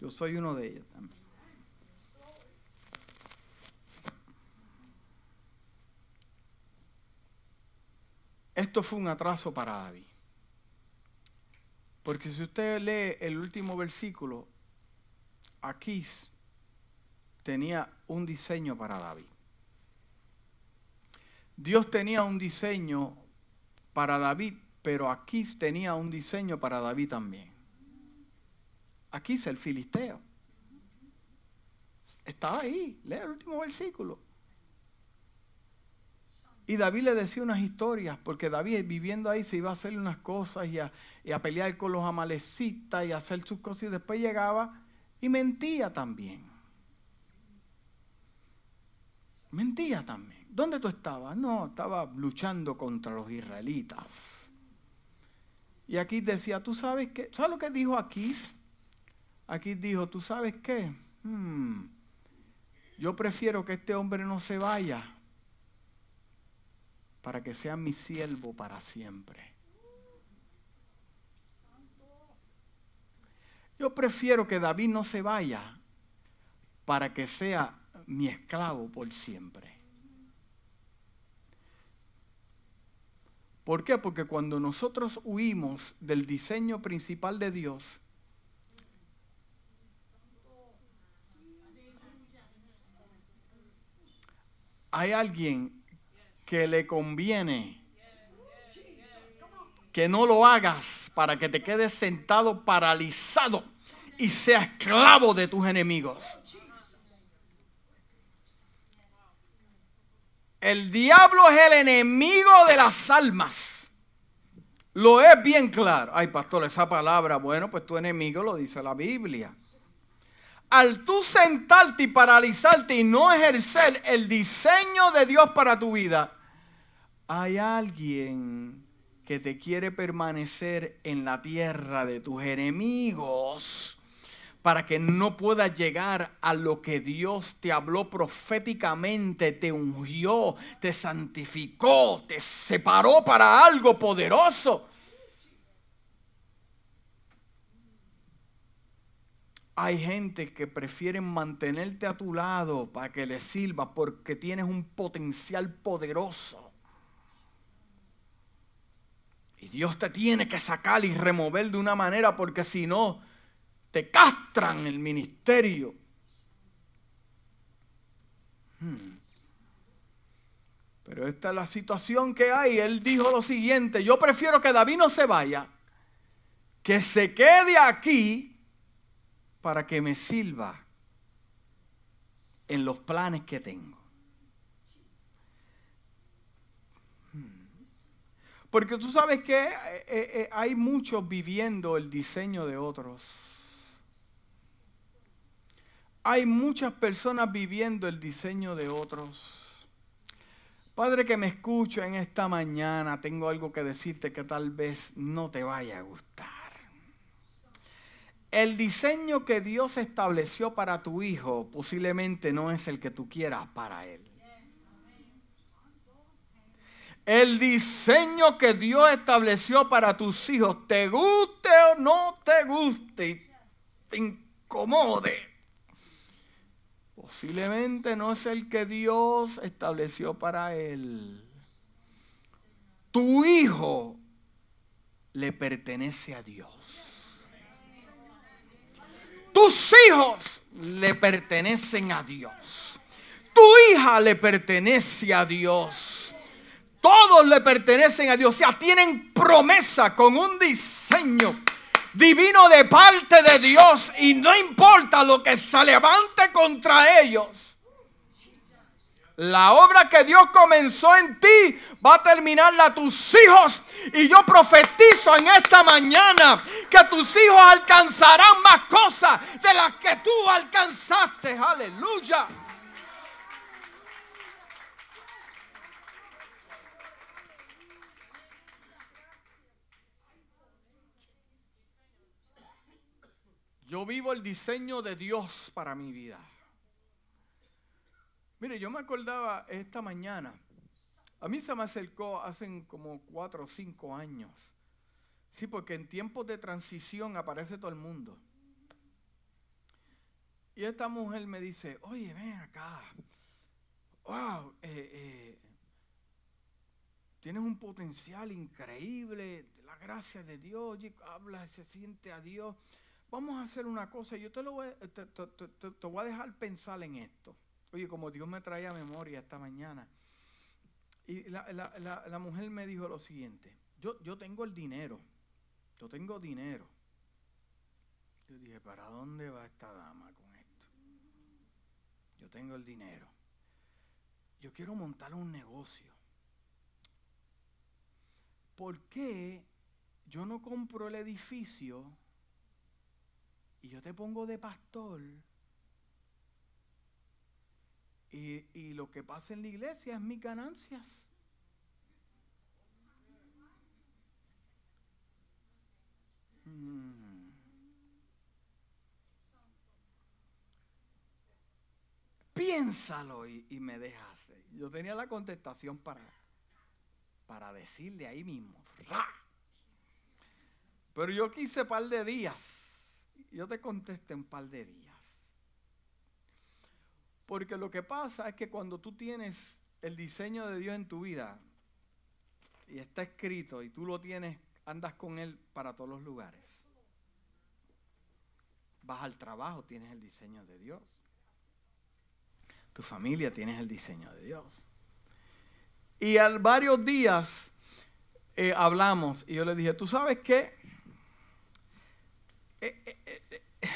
Yo soy uno de ellos también. Esto fue un atraso para David. Porque si usted lee el último versículo, aquí tenía un diseño para David. Dios tenía un diseño para David pero Aquís tenía un diseño para David también. Aquís el filisteo. Estaba ahí, lee el último versículo. Y David le decía unas historias, porque David viviendo ahí se iba a hacer unas cosas y a, y a pelear con los amalecitas y a hacer sus cosas y después llegaba y mentía también. Mentía también. ¿Dónde tú estabas? No, estaba luchando contra los israelitas. Y aquí decía, tú sabes qué, ¿sabes lo que dijo aquí? Aquí dijo, tú sabes qué, hmm, yo prefiero que este hombre no se vaya para que sea mi siervo para siempre. Yo prefiero que David no se vaya para que sea mi esclavo por siempre. ¿Por qué? Porque cuando nosotros huimos del diseño principal de Dios, hay alguien que le conviene que no lo hagas para que te quedes sentado paralizado y sea esclavo de tus enemigos. El diablo es el enemigo de las almas. Lo es bien claro. Ay, pastor, esa palabra, bueno, pues tu enemigo lo dice la Biblia. Al tú sentarte y paralizarte y no ejercer el diseño de Dios para tu vida, hay alguien que te quiere permanecer en la tierra de tus enemigos para que no puedas llegar a lo que Dios te habló proféticamente, te ungió, te santificó, te separó para algo poderoso. Hay gente que prefiere mantenerte a tu lado para que le sirva porque tienes un potencial poderoso. Y Dios te tiene que sacar y remover de una manera porque si no, te castran el ministerio. Hmm. Pero esta es la situación que hay. Él dijo lo siguiente, yo prefiero que David no se vaya, que se quede aquí para que me sirva en los planes que tengo. Porque tú sabes que eh, eh, eh, hay muchos viviendo el diseño de otros. Hay muchas personas viviendo el diseño de otros. Padre que me escucho en esta mañana, tengo algo que decirte que tal vez no te vaya a gustar. El diseño que Dios estableció para tu hijo posiblemente no es el que tú quieras para él. El diseño que Dios estableció para tus hijos, te guste o no te guste, te incomode, posiblemente no es el que Dios estableció para él. Tu hijo le pertenece a Dios. Tus hijos le pertenecen a Dios. Tu hija le pertenece a Dios. Todos le pertenecen a Dios. O sea, tienen promesa con un diseño divino de parte de Dios. Y no importa lo que se levante contra ellos. La obra que Dios comenzó en ti va a terminarla a tus hijos. Y yo profetizo en esta mañana que tus hijos alcanzarán más cosas de las que tú alcanzaste. Aleluya. Yo vivo el diseño de Dios para mi vida. Mire, yo me acordaba esta mañana. A mí se me acercó hace como cuatro o cinco años. Sí, porque en tiempos de transición aparece todo el mundo. Y esta mujer me dice, oye, ven acá. Wow, eh, eh, tienes un potencial increíble, la gracia de Dios, habla, se siente a Dios vamos a hacer una cosa, yo te, lo voy, te, voy a dejar pensar en esto. Oye, como Dios me trae a memoria esta mañana. Y la, mujer me dijo lo siguiente, yo, yo tengo el dinero, yo tengo dinero. Yo dije, ¿para dónde va esta dama con esto? Yo tengo el dinero. Yo quiero montar un negocio. ¿Por qué yo no compro el edificio y yo te pongo de pastor y, lo que pasa en la iglesia es mis ganancias. Hmm. Piénsalo y, me dejaste. Yo tenía la contestación para, para decirle ahí mismo. Pero yo quise par de días yo te contesté un par de días. Porque lo que pasa es que cuando tú tienes el diseño de Dios en tu vida y está escrito y tú lo tienes, andas con él para todos los lugares. Vas al trabajo, tienes el diseño de Dios. Tu familia tienes el diseño de Dios. Y al varios días eh, hablamos y yo le dije, ¿tú sabes qué? Eh, eh,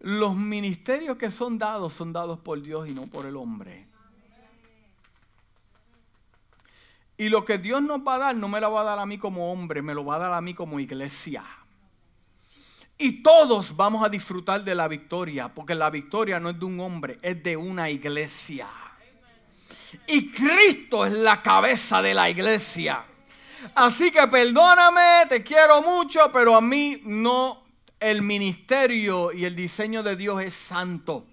los ministerios que son dados son dados por Dios y no por el hombre. Y lo que Dios nos va a dar no me lo va a dar a mí como hombre, me lo va a dar a mí como iglesia. Y todos vamos a disfrutar de la victoria, porque la victoria no es de un hombre, es de una iglesia. Y Cristo es la cabeza de la iglesia. Así que perdóname, te quiero mucho, pero a mí no, el ministerio y el diseño de Dios es santo.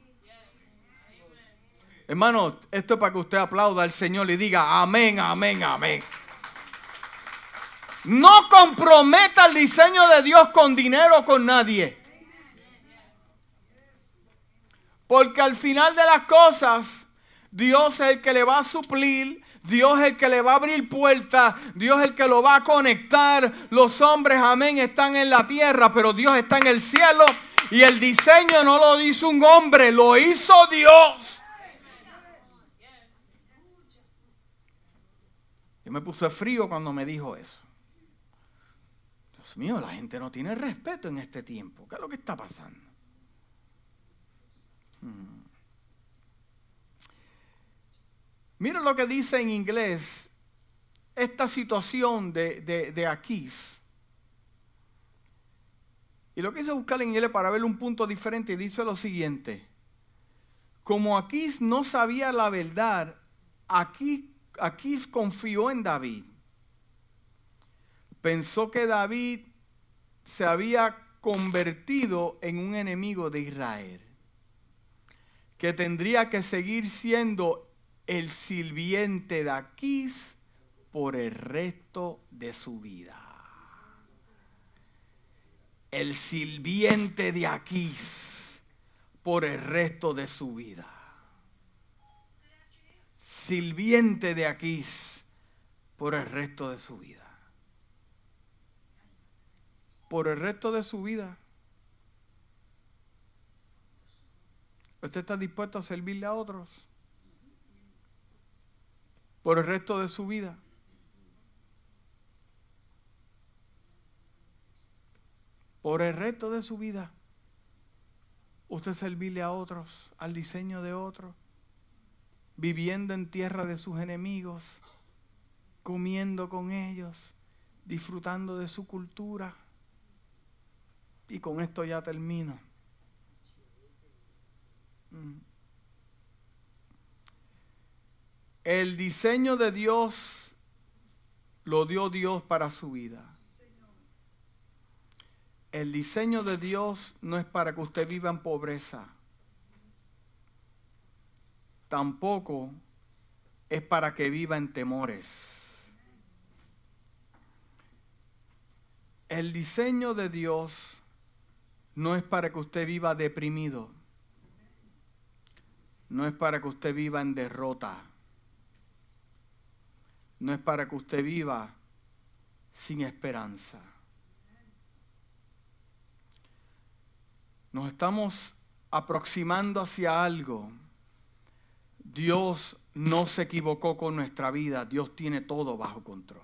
Hermano, esto es para que usted aplauda al Señor y diga amén, amén, amén. No comprometa el diseño de Dios con dinero con nadie. Porque al final de las cosas, Dios es el que le va a suplir, Dios es el que le va a abrir puertas, Dios es el que lo va a conectar. Los hombres, amén, están en la tierra, pero Dios está en el cielo. Y el diseño no lo hizo un hombre, lo hizo Dios. Yo me puse frío cuando me dijo eso. Dios mío, la gente no tiene respeto en este tiempo. ¿Qué es lo que está pasando? Hmm. Mira lo que dice en inglés esta situación de, de, Aquís. Y lo que hice buscar en inglés para ver un punto diferente, dice lo siguiente. Como Aquís no sabía la verdad, aquí Aquís confió en David. Pensó que David se había convertido en un enemigo de Israel, que tendría que seguir siendo el sirviente de Aquís por el resto de su vida. El sirviente de Aquís por el resto de su vida sirviente de Aquís por el resto de su vida. Por el resto de su vida. ¿Usted está dispuesto a servirle a otros? Por el resto de su vida. Por el resto de su vida. Usted servirle a otros, al diseño de otros viviendo en tierra de sus enemigos, comiendo con ellos, disfrutando de su cultura. Y con esto ya termino. Mm. El diseño de Dios lo dio Dios para su vida. El diseño de Dios no es para que usted viva en pobreza tampoco es para que viva en temores. El diseño de Dios no es para que usted viva deprimido. No es para que usted viva en derrota. No es para que usted viva sin esperanza. Nos estamos aproximando hacia algo Dios no se equivocó con nuestra vida, Dios tiene todo bajo control.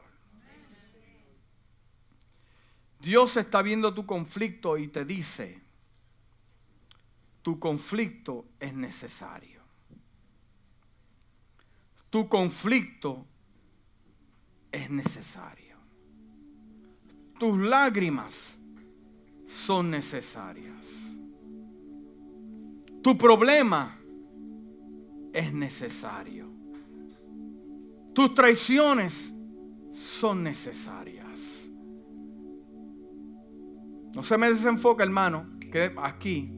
Dios está viendo tu conflicto y te dice, tu conflicto es necesario. Tu conflicto es necesario. Tus lágrimas son necesarias. Tu problema es necesario. Tus traiciones son necesarias. No se me desenfoque, hermano, que aquí.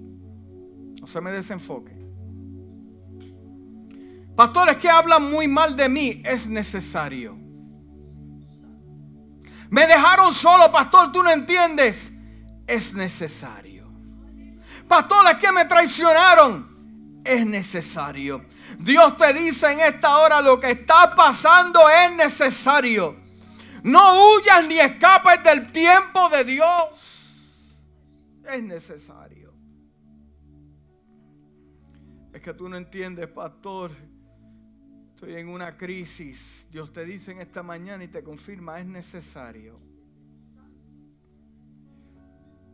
No se me desenfoque. Pastores que hablan muy mal de mí, es necesario. Me dejaron solo, pastor, tú no entiendes. Es necesario. Pastores que me traicionaron. Es necesario. Dios te dice en esta hora lo que está pasando es necesario. No huyas ni escapes del tiempo de Dios. Es necesario. Es que tú no entiendes, pastor. Estoy en una crisis. Dios te dice en esta mañana y te confirma, es necesario.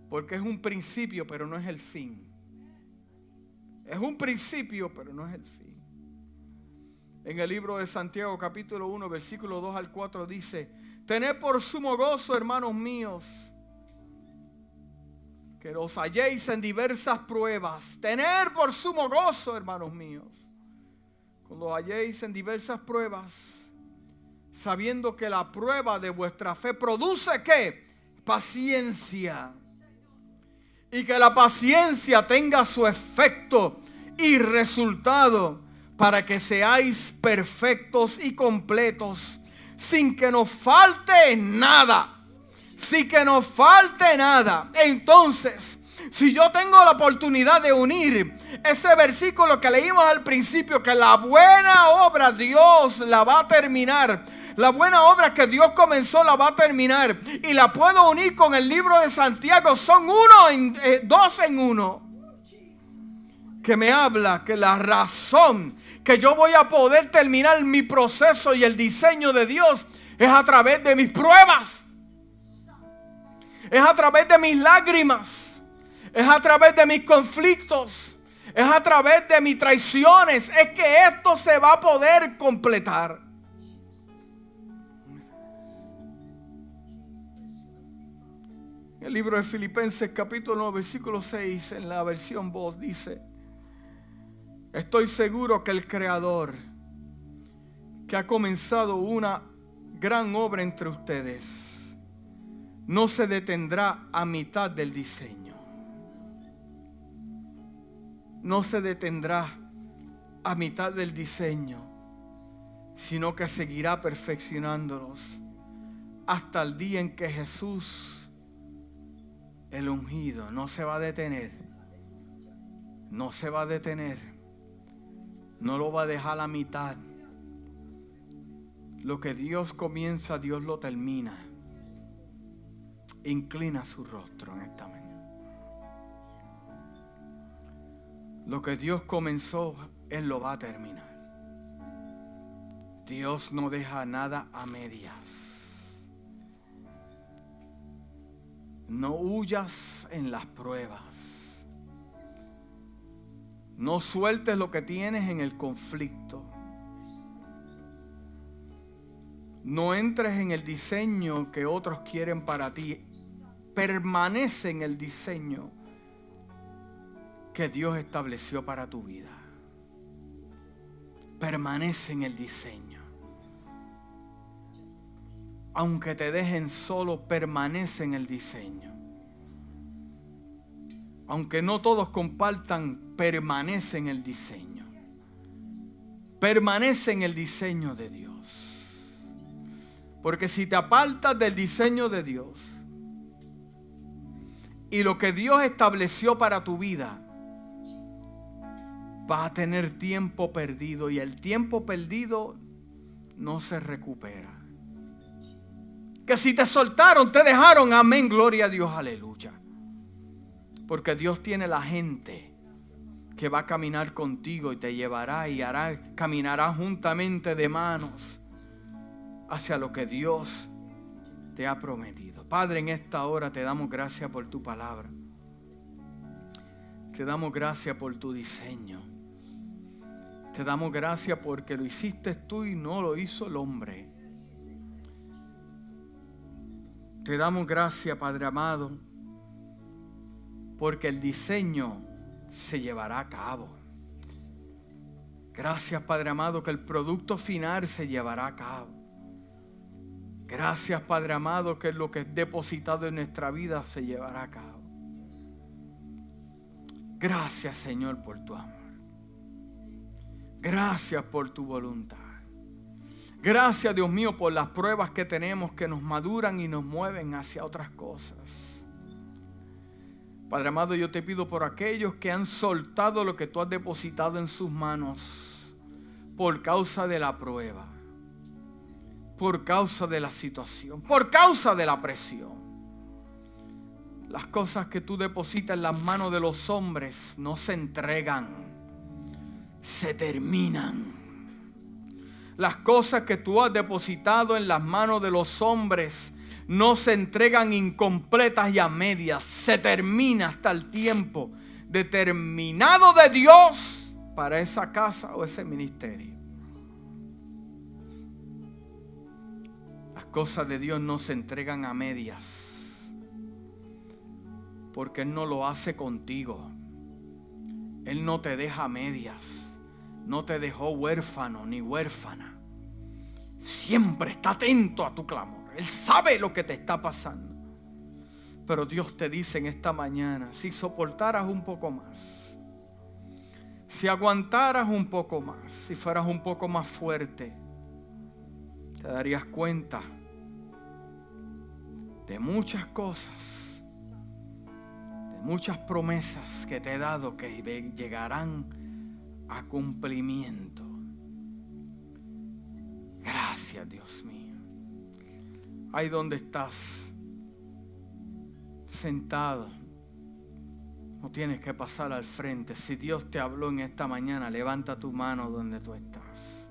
Porque es un principio, pero no es el fin. Es un principio, pero no es el fin. En el libro de Santiago capítulo 1, versículo 2 al 4 dice, tened por sumo gozo, hermanos míos, que os halléis en diversas pruebas. Tener por sumo gozo, hermanos míos, cuando halléis en diversas pruebas, sabiendo que la prueba de vuestra fe produce qué? Paciencia. Y que la paciencia tenga su efecto y resultado para que seáis perfectos y completos, sin que nos falte nada. Sin que nos falte nada. Entonces, si yo tengo la oportunidad de unir ese versículo que leímos al principio, que la buena obra Dios la va a terminar. La buena obra que Dios comenzó la va a terminar. Y la puedo unir con el libro de Santiago. Son uno en, eh, dos en uno. Que me habla que la razón que yo voy a poder terminar mi proceso y el diseño de Dios es a través de mis pruebas. Es a través de mis lágrimas. Es a través de mis conflictos. Es a través de mis traiciones. Es que esto se va a poder completar. El libro de Filipenses capítulo 9 versículo 6 en la versión voz dice, Estoy seguro que el Creador, que ha comenzado una gran obra entre ustedes, no se detendrá a mitad del diseño. No se detendrá a mitad del diseño, sino que seguirá perfeccionándolos hasta el día en que Jesús, el ungido, no se va a detener. No se va a detener no lo va a dejar a mitad. Lo que Dios comienza, Dios lo termina. Inclina su rostro en esta mañana. Lo que Dios comenzó, Él lo va a terminar. Dios no deja nada a medias. No huyas en las pruebas. No sueltes lo que tienes en el conflicto. No entres en el diseño que otros quieren para ti. Permanece en el diseño que Dios estableció para tu vida. Permanece en el diseño. Aunque te dejen solo, permanece en el diseño aunque no todos compartan, permanece en el diseño. Permanece en el diseño de Dios. Porque si te apartas del diseño de Dios y lo que Dios estableció para tu vida, vas a tener tiempo perdido y el tiempo perdido no se recupera. Que si te soltaron, te dejaron, amén, gloria a Dios, aleluya. Porque Dios tiene la gente que va a caminar contigo y te llevará y hará, caminará juntamente de manos hacia lo que Dios te ha prometido. Padre, en esta hora te damos gracias por tu palabra. Te damos gracias por tu diseño. Te damos gracias porque lo hiciste tú y no lo hizo el hombre. Te damos gracias, Padre amado porque el diseño se llevará a cabo. Gracias Padre amado que el producto final se llevará a cabo. Gracias Padre amado que lo que es depositado en nuestra vida se llevará a cabo. Gracias Señor por tu amor. Gracias por tu voluntad. Gracias Dios mío por las pruebas que tenemos que nos maduran y nos mueven hacia otras cosas. Padre amado, yo te pido por aquellos que han soltado lo que tú has depositado en sus manos por causa de la prueba, por causa de la situación, por causa de la presión. Las cosas que tú depositas en las manos de los hombres no se entregan, se terminan. Las cosas que tú has depositado en las manos de los hombres no se entregan incompletas y a medias. Se termina hasta el tiempo determinado de Dios para esa casa o ese ministerio. Las cosas de Dios no se entregan a medias. Porque Él no lo hace contigo. Él no te deja a medias. No te dejó huérfano ni huérfana. Siempre está atento a tu clamor. Él sabe lo que te está pasando. Pero Dios te dice en esta mañana, si soportaras un poco más, si aguantaras un poco más, si fueras un poco más fuerte, te darías cuenta de muchas cosas, de muchas promesas que te he dado que llegarán a cumplimiento. Gracias Dios mío ahí donde estás, sentado. No tienes que pasar al frente. Si Dios te habló en esta mañana, levanta tu mano donde tú estás.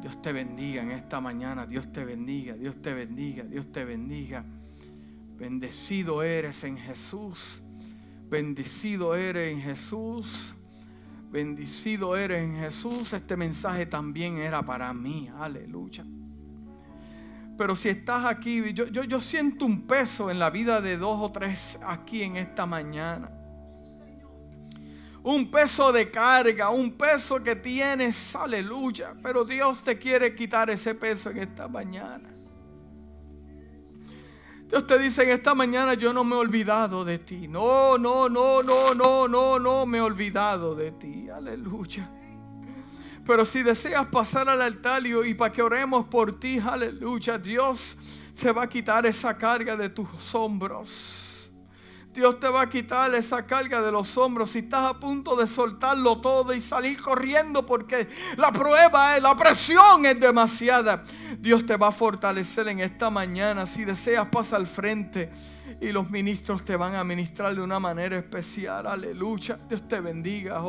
Dios te bendiga en esta mañana. Dios te bendiga, Dios te bendiga, Dios te bendiga. Bendecido eres en Jesús. Bendecido eres en Jesús. Bendecido eres en Jesús. Este mensaje también era para mí. Aleluya. Pero si estás aquí, yo, yo, siento un peso en la vida de dos o tres aquí en esta mañana. Un peso de carga, un peso que tienes, aleluya. Pero Dios te quiere quitar ese peso en esta mañana. Dios te dice en esta mañana, yo no me he olvidado de ti. No, no, no, no, no, no, no me he olvidado de ti. Aleluya. Pero si deseas pasar al altar y, para que oremos por ti, aleluya, Dios se va a quitar esa carga de tus hombros. Dios te va a quitar esa carga de los hombros si estás a punto de soltarlo todo y salir corriendo porque la prueba, es, la presión es demasiada. Dios te va a fortalecer en esta mañana. Si deseas, pasa al frente y los ministros te van a ministrar de una manera especial. Aleluya. Dios te bendiga.